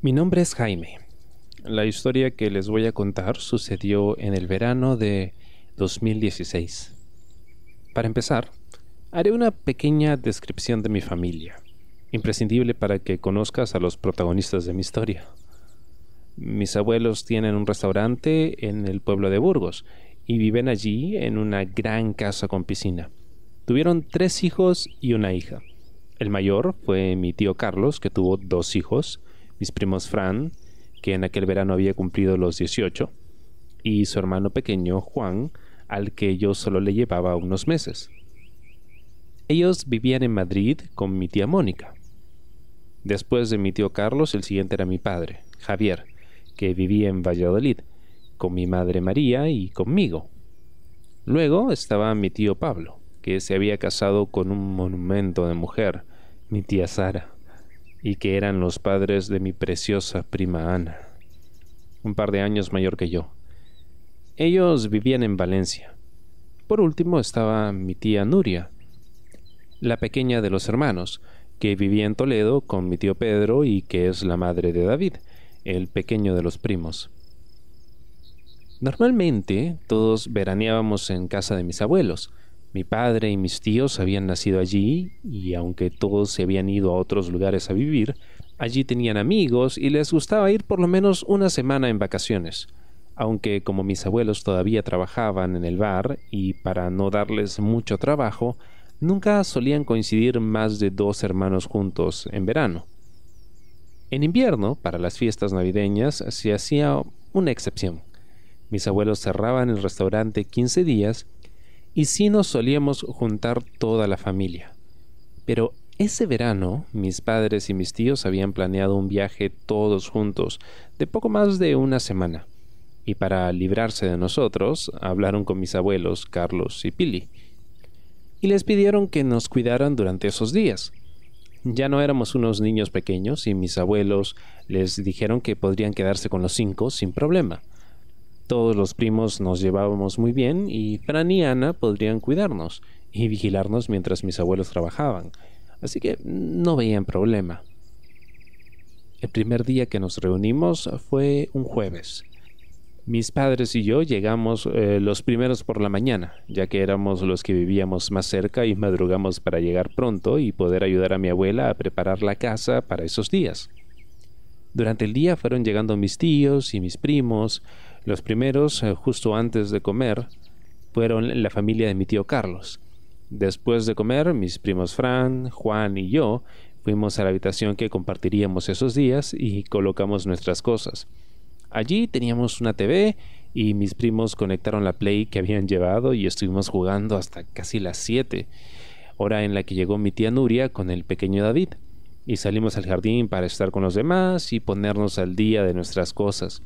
Mi nombre es Jaime. La historia que les voy a contar sucedió en el verano de 2016. Para empezar, haré una pequeña descripción de mi familia, imprescindible para que conozcas a los protagonistas de mi historia. Mis abuelos tienen un restaurante en el pueblo de Burgos y viven allí en una gran casa con piscina. Tuvieron tres hijos y una hija. El mayor fue mi tío Carlos, que tuvo dos hijos, mis primos Fran, que en aquel verano había cumplido los 18, y su hermano pequeño, Juan, al que yo solo le llevaba unos meses. Ellos vivían en Madrid con mi tía Mónica. Después de mi tío Carlos, el siguiente era mi padre, Javier, que vivía en Valladolid, con mi madre María y conmigo. Luego estaba mi tío Pablo, que se había casado con un monumento de mujer, mi tía Sara y que eran los padres de mi preciosa prima Ana, un par de años mayor que yo. Ellos vivían en Valencia. Por último estaba mi tía Nuria, la pequeña de los hermanos, que vivía en Toledo con mi tío Pedro y que es la madre de David, el pequeño de los primos. Normalmente todos veraneábamos en casa de mis abuelos, mi padre y mis tíos habían nacido allí y aunque todos se habían ido a otros lugares a vivir, allí tenían amigos y les gustaba ir por lo menos una semana en vacaciones. Aunque como mis abuelos todavía trabajaban en el bar y para no darles mucho trabajo, nunca solían coincidir más de dos hermanos juntos en verano. En invierno, para las fiestas navideñas, se hacía una excepción. Mis abuelos cerraban el restaurante 15 días y sí nos solíamos juntar toda la familia. Pero ese verano mis padres y mis tíos habían planeado un viaje todos juntos de poco más de una semana. Y para librarse de nosotros, hablaron con mis abuelos Carlos y Pili. Y les pidieron que nos cuidaran durante esos días. Ya no éramos unos niños pequeños y mis abuelos les dijeron que podrían quedarse con los cinco sin problema. Todos los primos nos llevábamos muy bien y Fran y Ana podrían cuidarnos y vigilarnos mientras mis abuelos trabajaban, así que no veían problema. El primer día que nos reunimos fue un jueves. Mis padres y yo llegamos eh, los primeros por la mañana, ya que éramos los que vivíamos más cerca y madrugamos para llegar pronto y poder ayudar a mi abuela a preparar la casa para esos días. Durante el día fueron llegando mis tíos y mis primos, los primeros, eh, justo antes de comer, fueron la familia de mi tío Carlos. Después de comer, mis primos Fran, Juan y yo fuimos a la habitación que compartiríamos esos días y colocamos nuestras cosas. Allí teníamos una TV y mis primos conectaron la Play que habían llevado y estuvimos jugando hasta casi las 7, hora en la que llegó mi tía Nuria con el pequeño David, y salimos al jardín para estar con los demás y ponernos al día de nuestras cosas.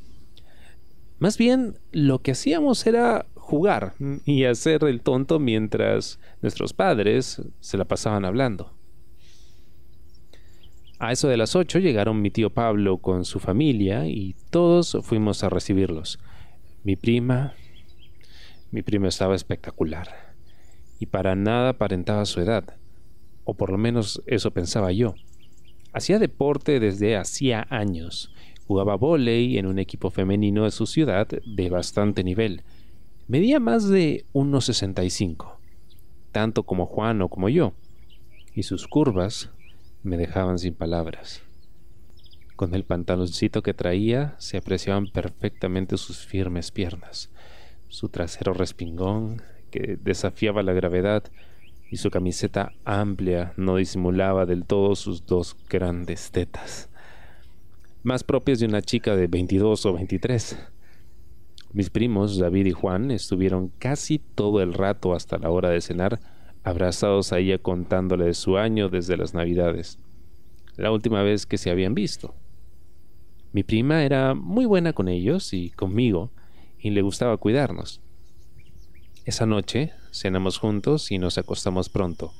Más bien, lo que hacíamos era jugar y hacer el tonto mientras nuestros padres se la pasaban hablando. A eso de las ocho llegaron mi tío Pablo con su familia y todos fuimos a recibirlos. Mi prima... Mi prima estaba espectacular y para nada aparentaba su edad, o por lo menos eso pensaba yo. Hacía deporte desde hacía años Jugaba vóley en un equipo femenino de su ciudad de bastante nivel. Medía más de 1,65, tanto como Juan o como yo, y sus curvas me dejaban sin palabras. Con el pantaloncito que traía se apreciaban perfectamente sus firmes piernas, su trasero respingón que desafiaba la gravedad y su camiseta amplia no disimulaba del todo sus dos grandes tetas más propias de una chica de 22 o 23. Mis primos, David y Juan, estuvieron casi todo el rato hasta la hora de cenar abrazados a ella contándole de su año desde las navidades, la última vez que se habían visto. Mi prima era muy buena con ellos y conmigo, y le gustaba cuidarnos. Esa noche cenamos juntos y nos acostamos pronto.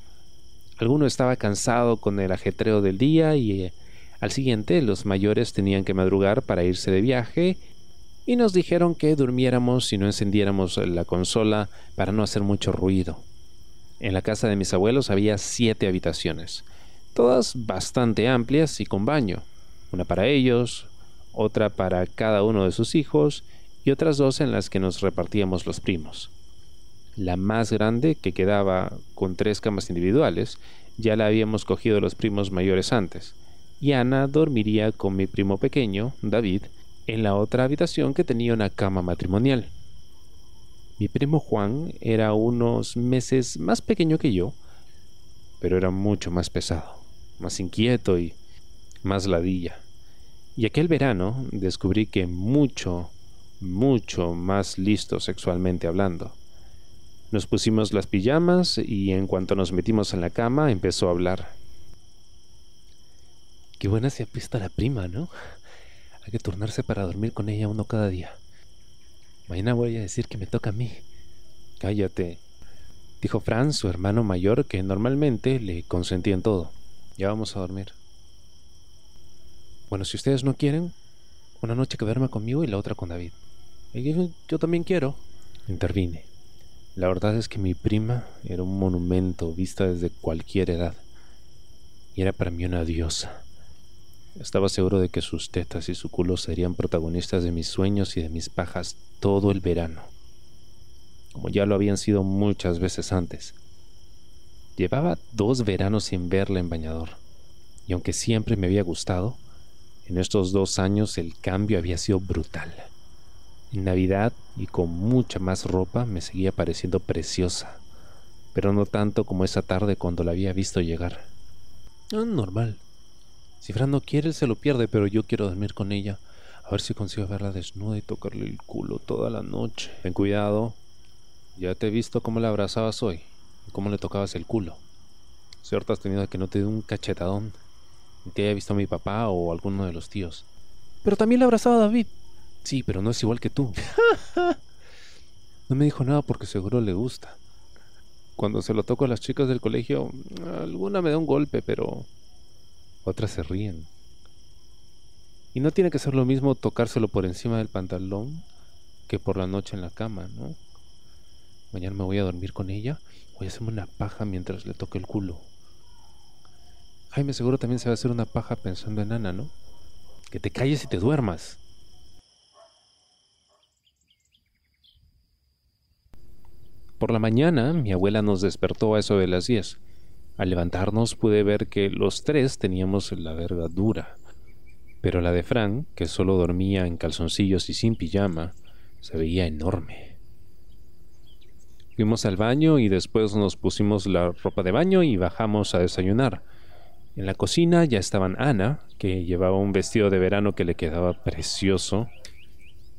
Alguno estaba cansado con el ajetreo del día y al siguiente, los mayores tenían que madrugar para irse de viaje y nos dijeron que durmiéramos y no encendiéramos la consola para no hacer mucho ruido. En la casa de mis abuelos había siete habitaciones, todas bastante amplias y con baño. Una para ellos, otra para cada uno de sus hijos y otras dos en las que nos repartíamos los primos. La más grande, que quedaba con tres camas individuales, ya la habíamos cogido los primos mayores antes, y Ana dormiría con mi primo pequeño, David, en la otra habitación que tenía una cama matrimonial. Mi primo Juan era unos meses más pequeño que yo, pero era mucho más pesado, más inquieto y más ladilla. Y aquel verano descubrí que mucho, mucho más listo sexualmente hablando. Nos pusimos las pijamas y en cuanto nos metimos en la cama empezó a hablar. Qué buena se ha puesto la prima, ¿no? Hay que turnarse para dormir con ella uno cada día. Mañana voy a decir que me toca a mí. Cállate, dijo Franz, su hermano mayor, que normalmente le consentía en todo. Ya vamos a dormir. Bueno, si ustedes no quieren, una noche que duerma conmigo y la otra con David. Yo también quiero. Intervine. La verdad es que mi prima era un monumento vista desde cualquier edad. Y era para mí una diosa. Estaba seguro de que sus tetas y su culo serían protagonistas de mis sueños y de mis pajas todo el verano, como ya lo habían sido muchas veces antes. Llevaba dos veranos sin verla en bañador, y aunque siempre me había gustado, en estos dos años el cambio había sido brutal. En Navidad y con mucha más ropa me seguía pareciendo preciosa, pero no tanto como esa tarde cuando la había visto llegar. Ah, normal, si Fran no quiere, se lo pierde, pero yo quiero dormir con ella. A ver si consigo verla desnuda y tocarle el culo toda la noche. Ten cuidado. Ya te he visto cómo la abrazabas hoy y cómo le tocabas el culo. Cierto has tenido que no te dé un cachetadón. Ni te haya visto a mi papá o alguno de los tíos. Pero también la abrazaba David. Sí, pero no es igual que tú. no me dijo nada porque seguro le gusta. Cuando se lo toco a las chicas del colegio, alguna me da un golpe, pero otras se ríen. Y no tiene que ser lo mismo tocárselo por encima del pantalón que por la noche en la cama, ¿no? Mañana me voy a dormir con ella, voy a hacerme una paja mientras le toque el culo. Jaime seguro también se va a hacer una paja pensando en Ana, ¿no? Que te calles y te duermas. Por la mañana, mi abuela nos despertó a eso de las 10. Al levantarnos pude ver que los tres teníamos la verga dura, pero la de Fran, que solo dormía en calzoncillos y sin pijama, se veía enorme. Fuimos al baño y después nos pusimos la ropa de baño y bajamos a desayunar. En la cocina ya estaban Ana, que llevaba un vestido de verano que le quedaba precioso,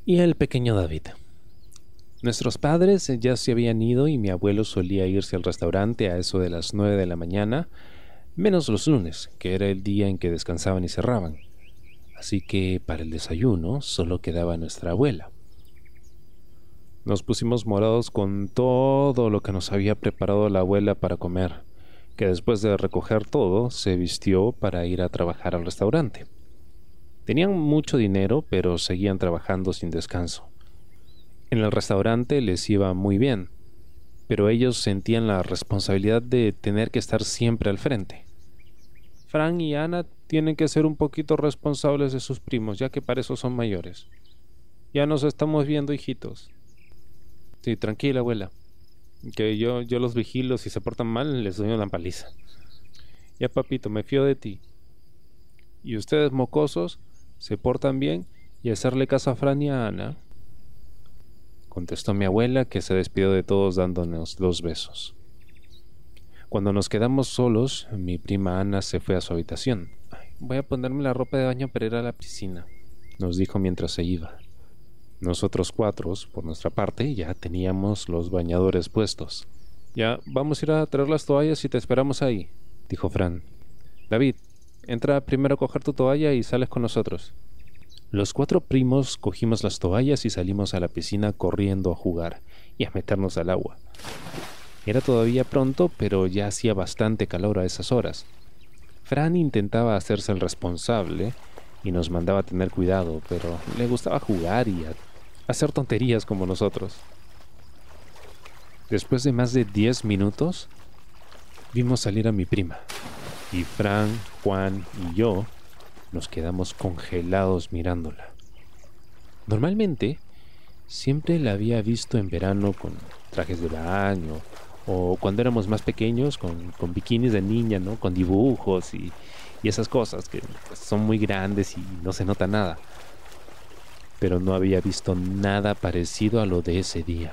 y el pequeño David. Nuestros padres ya se habían ido y mi abuelo solía irse al restaurante a eso de las nueve de la mañana, menos los lunes, que era el día en que descansaban y cerraban. Así que para el desayuno solo quedaba nuestra abuela. Nos pusimos morados con todo lo que nos había preparado la abuela para comer, que después de recoger todo se vistió para ir a trabajar al restaurante. Tenían mucho dinero, pero seguían trabajando sin descanso. En el restaurante les iba muy bien, pero ellos sentían la responsabilidad de tener que estar siempre al frente. Frank y Ana tienen que ser un poquito responsables de sus primos, ya que para eso son mayores. Ya nos estamos viendo, hijitos. Sí, tranquila, abuela. Que yo, yo los vigilo, si se portan mal, les doy una paliza. Ya, papito, me fío de ti. Y ustedes, mocosos, se portan bien y hacerle caso a Fran y a Ana contestó mi abuela, que se despidió de todos dándonos dos besos. Cuando nos quedamos solos, mi prima Ana se fue a su habitación. voy a ponerme la ropa de baño para ir a la piscina, nos dijo mientras se iba. Nosotros cuatro, por nuestra parte, ya teníamos los bañadores puestos. Ya, vamos a ir a traer las toallas y te esperamos ahí, dijo Fran. David, entra primero a coger tu toalla y sales con nosotros. Los cuatro primos cogimos las toallas y salimos a la piscina corriendo a jugar y a meternos al agua. Era todavía pronto, pero ya hacía bastante calor a esas horas. Fran intentaba hacerse el responsable y nos mandaba tener cuidado, pero le gustaba jugar y hacer tonterías como nosotros. Después de más de diez minutos, vimos salir a mi prima, y Fran, Juan y yo Nos quedamos congelados mirándola. Normalmente, siempre la había visto en verano con trajes de baño o cuando éramos más pequeños con, con bikinis de niña, ¿no? Con dibujos y, y esas cosas que son muy grandes y no se nota nada. Pero no había visto nada parecido a lo de ese día.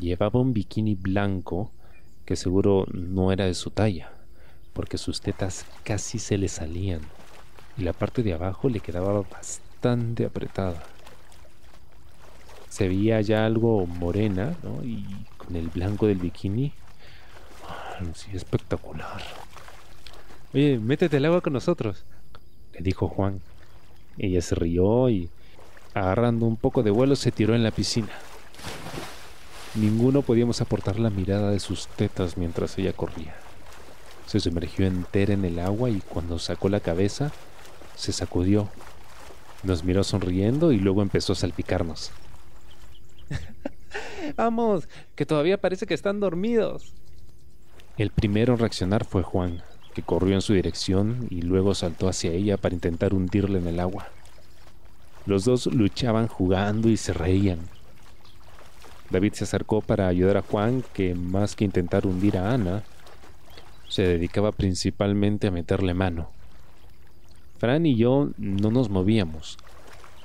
Llevaba un bikini blanco que seguro no era de su talla, porque sus tetas casi se le salían y la parte de abajo le quedaba bastante apretada. Se veía ya algo morena, ¿no? Y con el blanco del bikini, ah, sí, espectacular. Oye, métete al agua con nosotros, le dijo Juan. Ella se rió y, agarrando un poco de vuelo, se tiró en la piscina. Ninguno podíamos aportar la mirada de sus tetas mientras ella corría. Se sumergió entera en el agua y cuando sacó la cabeza, se sacudió. Nos miró sonriendo y luego empezó a salpicarnos. Vamos, que todavía parece que están dormidos. El primero en reaccionar fue Juan, que corrió en su dirección y luego saltó hacia ella para intentar hundirle en el agua. Los dos luchaban jugando y se reían. David se acercó para ayudar a Juan, que más que intentar hundir a Ana, se dedicaba principalmente a meterle mano. Fran y yo no nos movíamos,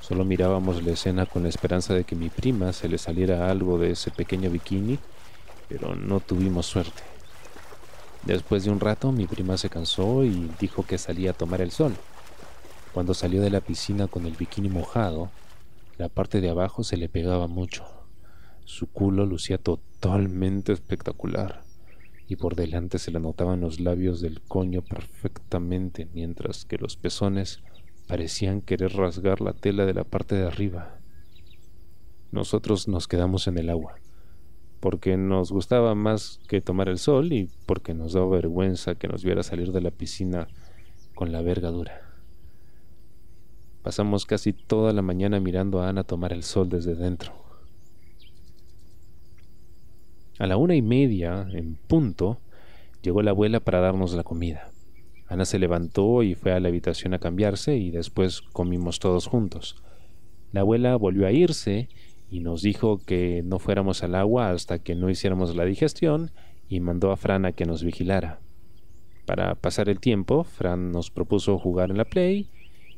solo mirábamos la escena con la esperanza de que mi prima se le saliera algo de ese pequeño bikini, pero no tuvimos suerte. Después de un rato mi prima se cansó y dijo que salía a tomar el sol. Cuando salió de la piscina con el bikini mojado, la parte de abajo se le pegaba mucho. Su culo lucía totalmente espectacular y por delante se le notaban los labios del coño perfectamente, mientras que los pezones parecían querer rasgar la tela de la parte de arriba. Nosotros nos quedamos en el agua, porque nos gustaba más que tomar el sol y porque nos daba vergüenza que nos viera salir de la piscina con la verga dura. Pasamos casi toda la mañana mirando a Ana tomar el sol desde dentro. A la una y media, en punto, llegó la abuela para darnos la comida. Ana se levantó y fue a la habitación a cambiarse y después comimos todos juntos. La abuela volvió a irse y nos dijo que no fuéramos al agua hasta que no hiciéramos la digestión y mandó a Fran a que nos vigilara. Para pasar el tiempo, Fran nos propuso jugar en la Play,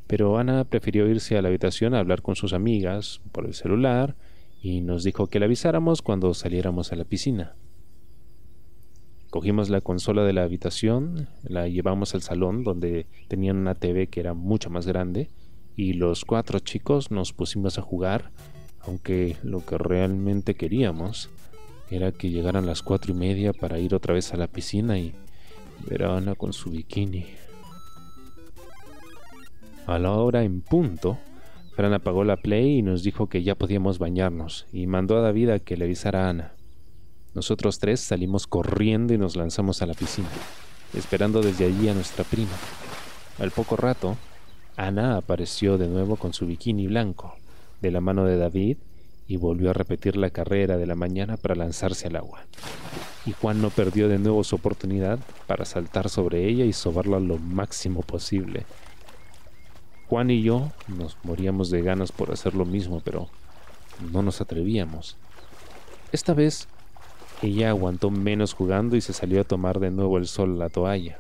pero Ana prefirió irse a la habitación a hablar con sus amigas por el celular y nos dijo que le avisáramos cuando saliéramos a la piscina. Cogimos la consola de la habitación, la llevamos al salón donde tenían una TV que era mucho más grande y los cuatro chicos nos pusimos a jugar, aunque lo que realmente queríamos era que llegaran las cuatro y media para ir otra vez a la piscina y ver a Ana con su bikini. A la hora en punto, Fran apagó la play y nos dijo que ya podíamos bañarnos y mandó a David a que le avisara a Ana. Nosotros tres salimos corriendo y nos lanzamos a la piscina, esperando desde allí a nuestra prima. Al poco rato, Ana apareció de nuevo con su bikini blanco, de la mano de David, y volvió a repetir la carrera de la mañana para lanzarse al agua. Y Juan no perdió de nuevo su oportunidad para saltar sobre ella y sobarla lo máximo posible, Juan y yo nos moríamos de ganas por hacer lo mismo, pero no nos atrevíamos. Esta vez ella aguantó menos jugando y se salió a tomar de nuevo el sol la toalla.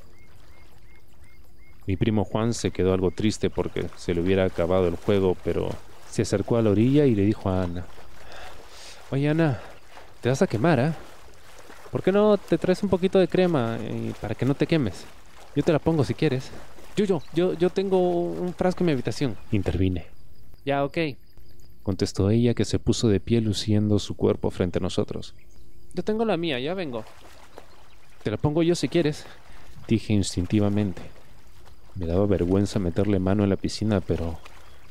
Mi primo Juan se quedó algo triste porque se le hubiera acabado el juego, pero se acercó a la orilla y le dijo a Ana, Oye Ana, te vas a quemar, ¿eh? ¿Por qué no te traes un poquito de crema eh, para que no te quemes? Yo te la pongo si quieres. Yo, yo, yo tengo un frasco en mi habitación. Intervine. Ya, ok. Contestó ella que se puso de pie luciendo su cuerpo frente a nosotros. Yo tengo la mía, ya vengo. Te la pongo yo si quieres. Dije instintivamente. Me daba vergüenza meterle mano en la piscina, pero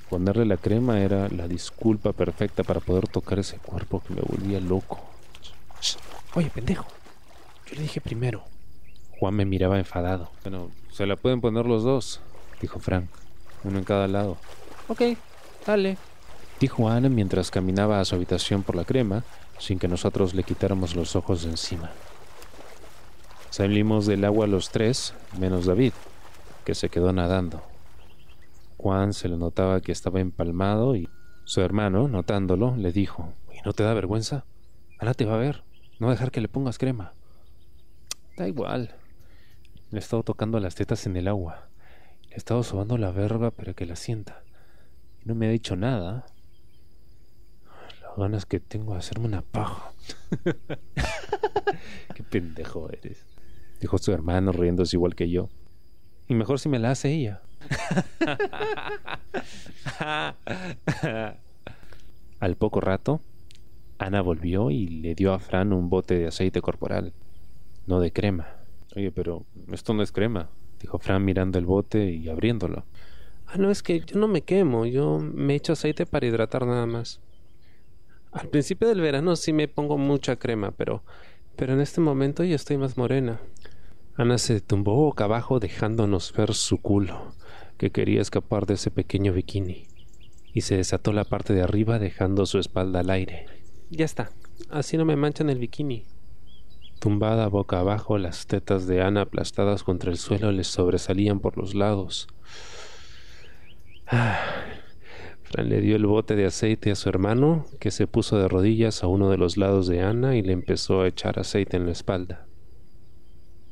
ponerle la crema era la disculpa perfecta para poder tocar ese cuerpo que me volvía loco. Oye, pendejo. Yo le dije primero. Juan me miraba enfadado. Bueno, se la pueden poner los dos, dijo Frank, uno en cada lado. Ok, dale, dijo Ana mientras caminaba a su habitación por la crema, sin que nosotros le quitáramos los ojos de encima. Salimos del agua los tres, menos David, que se quedó nadando. Juan se le notaba que estaba empalmado y su hermano, notándolo, le dijo, ¿y no te da vergüenza? Ana te va a ver, no dejar que le pongas crema. Da igual. Le he estado tocando las tetas en el agua. Le he estado sobando la verga para que la sienta. Y no me ha dicho nada. Las ganas que tengo de hacerme una paja. Qué pendejo eres. Dijo su hermano riéndose igual que yo. Y mejor si me la hace ella. Al poco rato, Ana volvió y le dio a Fran un bote de aceite corporal, no de crema. Oye, pero esto no es crema, dijo Fran mirando el bote y abriéndolo. Ah, no, es que yo no me quemo, yo me echo aceite para hidratar nada más. Al principio del verano sí me pongo mucha crema, pero pero en este momento ya estoy más morena. Ana se tumbó boca abajo dejándonos ver su culo, que quería escapar de ese pequeño bikini, y se desató la parte de arriba dejando su espalda al aire. Ya está, así no me manchan el bikini. Tumbada boca abajo, las tetas de Ana aplastadas contra el suelo le sobresalían por los lados. Ah, Fran le dio el bote de aceite a su hermano, que se puso de rodillas a uno de los lados de Ana y le empezó a echar aceite en la espalda.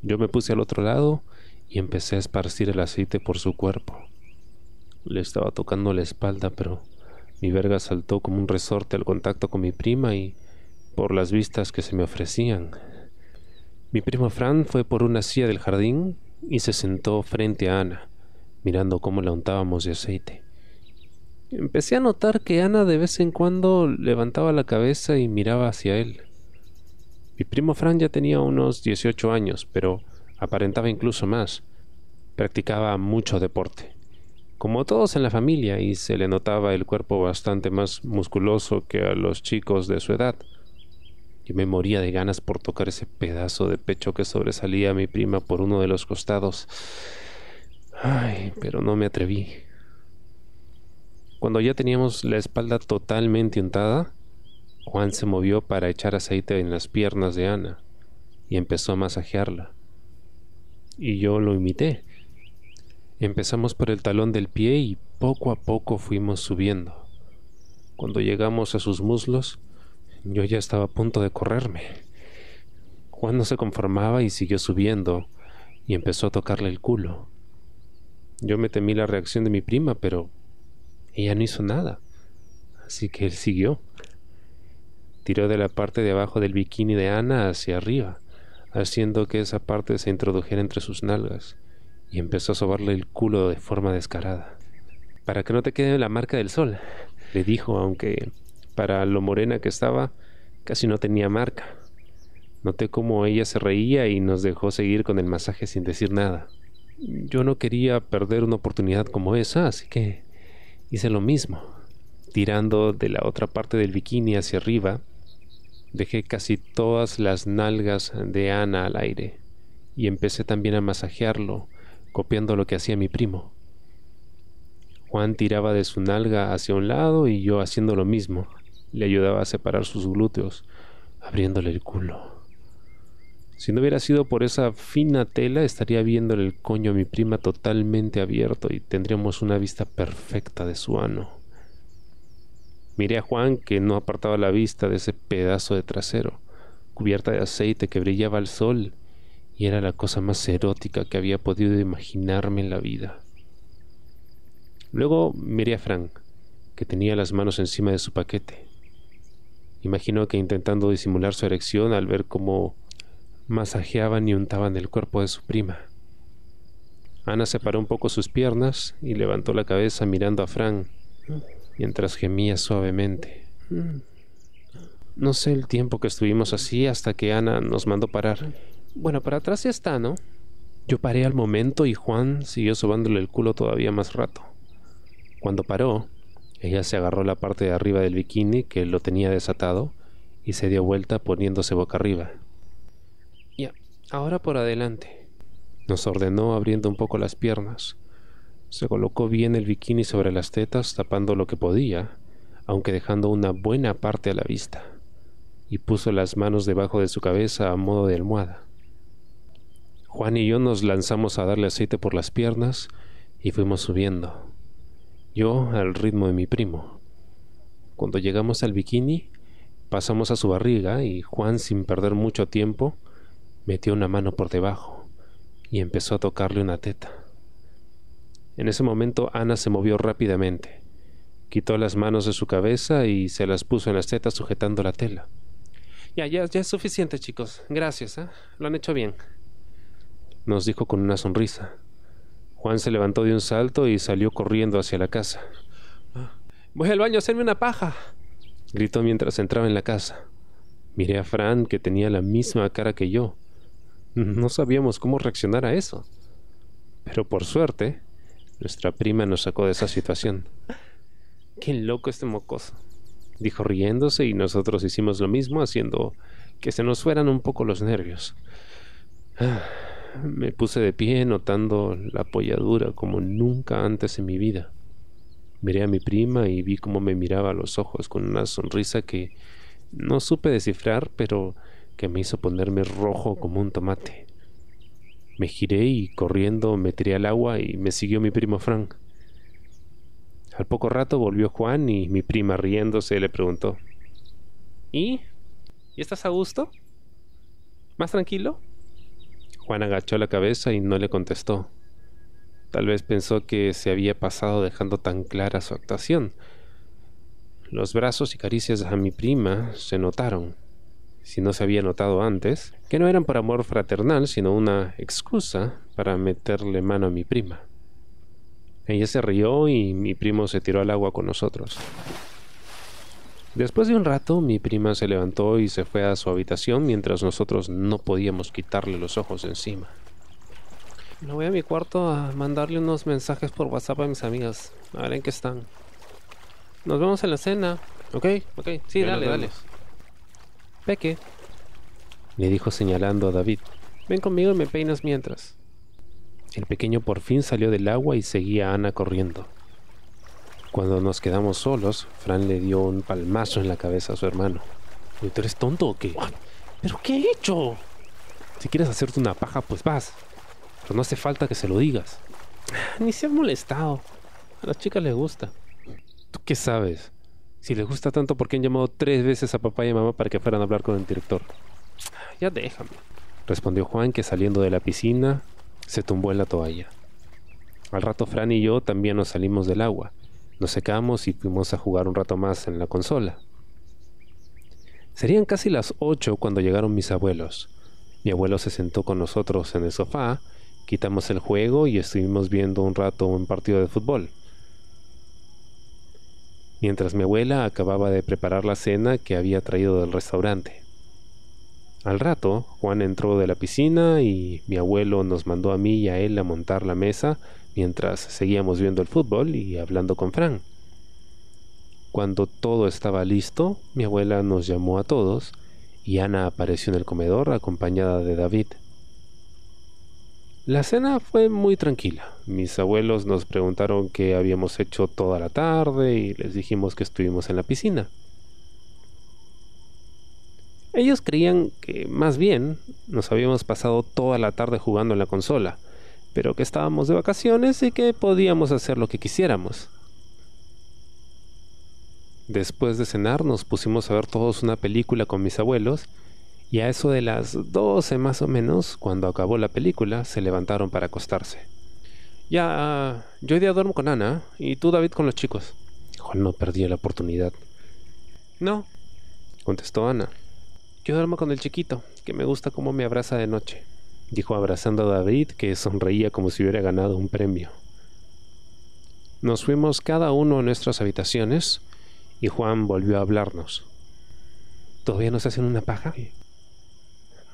Yo me puse al otro lado y empecé a esparcir el aceite por su cuerpo. Le estaba tocando la espalda, pero mi verga saltó como un resorte al contacto con mi prima y por las vistas que se me ofrecían. Mi primo Fran fue por una silla del jardín y se sentó frente a Ana, mirando cómo la untábamos de aceite. Empecé a notar que Ana de vez en cuando levantaba la cabeza y miraba hacia él. Mi primo Fran ya tenía unos 18 años, pero aparentaba incluso más. Practicaba mucho deporte, como todos en la familia, y se le notaba el cuerpo bastante más musculoso que a los chicos de su edad. Yo me moría de ganas por tocar ese pedazo de pecho que sobresalía a mi prima por uno de los costados. Ay, pero no me atreví. Cuando ya teníamos la espalda totalmente untada, Juan se movió para echar aceite en las piernas de Ana y empezó a masajearla. Y yo lo imité. Empezamos por el talón del pie y poco a poco fuimos subiendo. Cuando llegamos a sus muslos, yo ya estaba a punto de correrme. Juan no se conformaba y siguió subiendo y empezó a tocarle el culo. Yo me temí la reacción de mi prima, pero ella no hizo nada. Así que él siguió. Tiró de la parte de abajo del bikini de Ana hacia arriba, haciendo que esa parte se introdujera entre sus nalgas, y empezó a sobarle el culo de forma descarada. Para que no te quede la marca del sol, le dijo, aunque para lo morena que estaba, casi no tenía marca. Noté cómo ella se reía y nos dejó seguir con el masaje sin decir nada. Yo no quería perder una oportunidad como esa, así que Hice lo mismo. Tirando de la otra parte del bikini hacia arriba, dejé casi todas las nalgas de Ana al aire y empecé también a masajearlo, copiando lo que hacía mi primo. Juan tiraba de su nalga hacia un lado y yo haciendo lo mismo. Le ayudaba a separar sus glúteos, abriéndole el culo. Si no hubiera sido por esa fina tela, estaría viéndole el coño a mi prima totalmente abierto y tendríamos una vista perfecta de su ano. Miré a Juan que no apartaba la vista de ese pedazo de trasero, cubierta de aceite que brillaba al sol, y era la cosa más erótica que había podido imaginarme en la vida. Luego miré a Frank, que tenía las manos encima de su paquete. Imaginó que intentando disimular su erección al ver cómo masajeaban y untaban el cuerpo de su prima. Ana separó un poco sus piernas y levantó la cabeza mirando a Fran, mientras gemía suavemente. No sé el tiempo que estuvimos así hasta que Ana nos mandó parar. Bueno, para atrás ya está, ¿no? Yo paré al momento y Juan siguió sobándole el culo todavía más rato. Cuando paró, ella se agarró la parte de arriba del bikini que lo tenía desatado y se dio vuelta poniéndose boca arriba. Ahora por adelante. Nos ordenó abriendo un poco las piernas. Se colocó bien el bikini sobre las tetas, tapando lo que podía, aunque dejando una buena parte a la vista, y puso las manos debajo de su cabeza a modo de almohada. Juan y yo nos lanzamos a darle aceite por las piernas y fuimos subiendo. Yo al ritmo de mi primo. Cuando llegamos al bikini, pasamos a su barriga y Juan, sin perder mucho tiempo, metió una mano por debajo y empezó a tocarle una teta. En ese momento Ana se movió rápidamente, quitó las manos de su cabeza y se las puso en las tetas sujetando la tela. Ya, ya, ya es suficiente, chicos. Gracias, ¿eh? Lo han hecho bien. Nos dijo con una sonrisa. Juan se levantó de un salto y salió corriendo hacia la casa. Voy al baño a hacerme una paja gritó mientras entraba en la casa. Miré a Fran, que tenía la misma cara que yo. No sabíamos cómo reaccionar a eso. Pero por suerte, nuestra prima nos sacó de esa situación. Qué loco este mocoso, dijo riéndose y nosotros hicimos lo mismo haciendo que se nos fueran un poco los nervios. Me puse de pie notando la apoyadura como nunca antes en mi vida. Miré a mi prima y vi cómo me miraba a los ojos con una sonrisa que no supe descifrar, pero que me hizo ponerme rojo como un tomate. Me giré y corriendo me tiré al agua y me siguió mi primo Frank. Al poco rato volvió Juan y mi prima riéndose le preguntó ¿Y? ¿Y estás a gusto? ¿Más tranquilo? Juan agachó la cabeza y no le contestó. Tal vez pensó que se había pasado dejando tan clara su actuación. Los brazos y caricias a mi prima se notaron, si no se había notado antes, que no eran por amor fraternal, sino una excusa para meterle mano a mi prima. Ella se rió y mi primo se tiró al agua con nosotros. Después de un rato, mi prima se levantó y se fue a su habitación mientras nosotros no podíamos quitarle los ojos encima. Me voy a mi cuarto a mandarle unos mensajes por WhatsApp a mis amigas. A ver en qué están. Nos vemos en la cena. Ok, ok. Sí, dale, dale. Peque. Le dijo señalando a David. Ven conmigo y me peinas mientras. El pequeño por fin salió del agua y seguía a Ana corriendo. Cuando nos quedamos solos, Fran le dio un palmazo en la cabeza a su hermano. ¿Tú eres tonto o qué? ¿Pero qué he hecho? Si quieres hacerte una paja, pues vas no hace falta que se lo digas. Ni se ha molestado. A las chicas les gusta. ¿Tú qué sabes? Si les gusta tanto, ¿por qué han llamado tres veces a papá y a mamá para que fueran a hablar con el director? Ya déjame. Respondió Juan que saliendo de la piscina se tumbó en la toalla. Al rato Fran y yo también nos salimos del agua. Nos secamos y fuimos a jugar un rato más en la consola. Serían casi las ocho cuando llegaron mis abuelos. Mi abuelo se sentó con nosotros en el sofá Quitamos el juego y estuvimos viendo un rato un partido de fútbol. Mientras mi abuela acababa de preparar la cena que había traído del restaurante. Al rato, Juan entró de la piscina y mi abuelo nos mandó a mí y a él a montar la mesa mientras seguíamos viendo el fútbol y hablando con Fran. Cuando todo estaba listo, mi abuela nos llamó a todos y Ana apareció en el comedor acompañada de David. La cena fue muy tranquila. Mis abuelos nos preguntaron qué habíamos hecho toda la tarde y les dijimos que estuvimos en la piscina. Ellos creían que más bien nos habíamos pasado toda la tarde jugando en la consola, pero que estábamos de vacaciones y que podíamos hacer lo que quisiéramos. Después de cenar nos pusimos a ver todos una película con mis abuelos y a eso de las doce más o menos, cuando acabó la película, se levantaron para acostarse. Ya, yo hoy día duermo con Ana y tú David con los chicos. Juan no perdía la oportunidad. No, contestó Ana. Yo duermo con el chiquito, que me gusta cómo me abraza de noche, dijo abrazando a David, que sonreía como si hubiera ganado un premio. Nos fuimos cada uno a nuestras habitaciones y Juan volvió a hablarnos. ¿Todavía nos hacen una paja?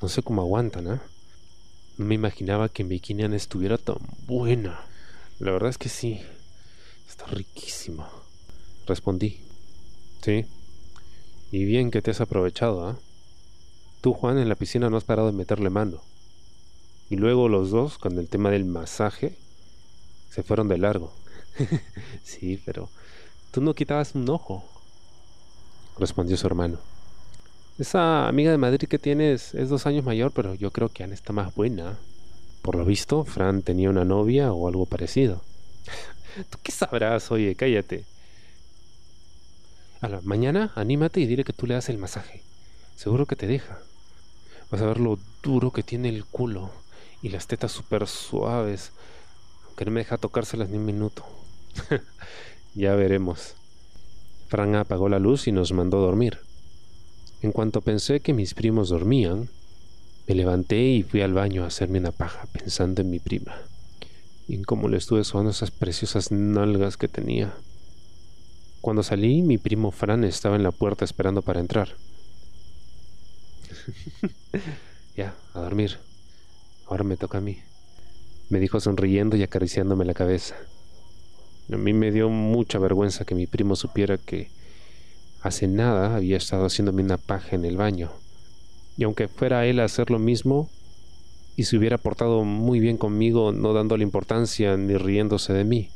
No sé cómo aguantan, ¿eh? No me imaginaba que Bikinian estuviera tan buena. La verdad es que sí. Está riquísima. Respondí. Sí. Y bien que te has aprovechado, ¿ah? Tú, Juan, en la piscina no has parado de meterle mano. Y luego los dos, con el tema del masaje, se fueron de largo. sí, pero tú no quitabas un ojo. Respondió su hermano. Esa amiga de Madrid que tienes es dos años mayor, pero yo creo que Ana está más buena. Por lo visto, Fran tenía una novia o algo parecido. ¿Tú qué sabrás? Oye, cállate. A la mañana, anímate y dile que tú le das el masaje. Seguro que te deja. Vas a ver lo duro que tiene el culo y las tetas súper suaves, que no me deja tocárselas ni un minuto. ya veremos. Fran apagó la luz y nos mandó dormir. En cuanto pensé que mis primos dormían, me levanté y fui al baño a hacerme una paja pensando en mi prima y en cómo le estuve sobando esas preciosas nalgas que tenía. Cuando salí, mi primo Fran estaba en la puerta esperando para entrar. ya, a dormir. Ahora me toca a mí, me dijo sonriendo y acariciándome la cabeza. A mí me dio mucha vergüenza que mi primo supiera que hace nada había estado haciéndome una paja en el baño. Y aunque fuera él a hacer lo mismo, y se hubiera portado muy bien conmigo, no dándole importancia ni riéndose de mí.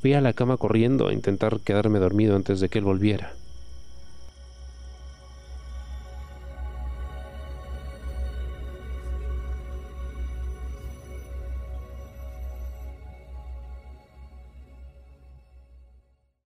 Fui a la cama corriendo a intentar quedarme dormido antes de que él volviera.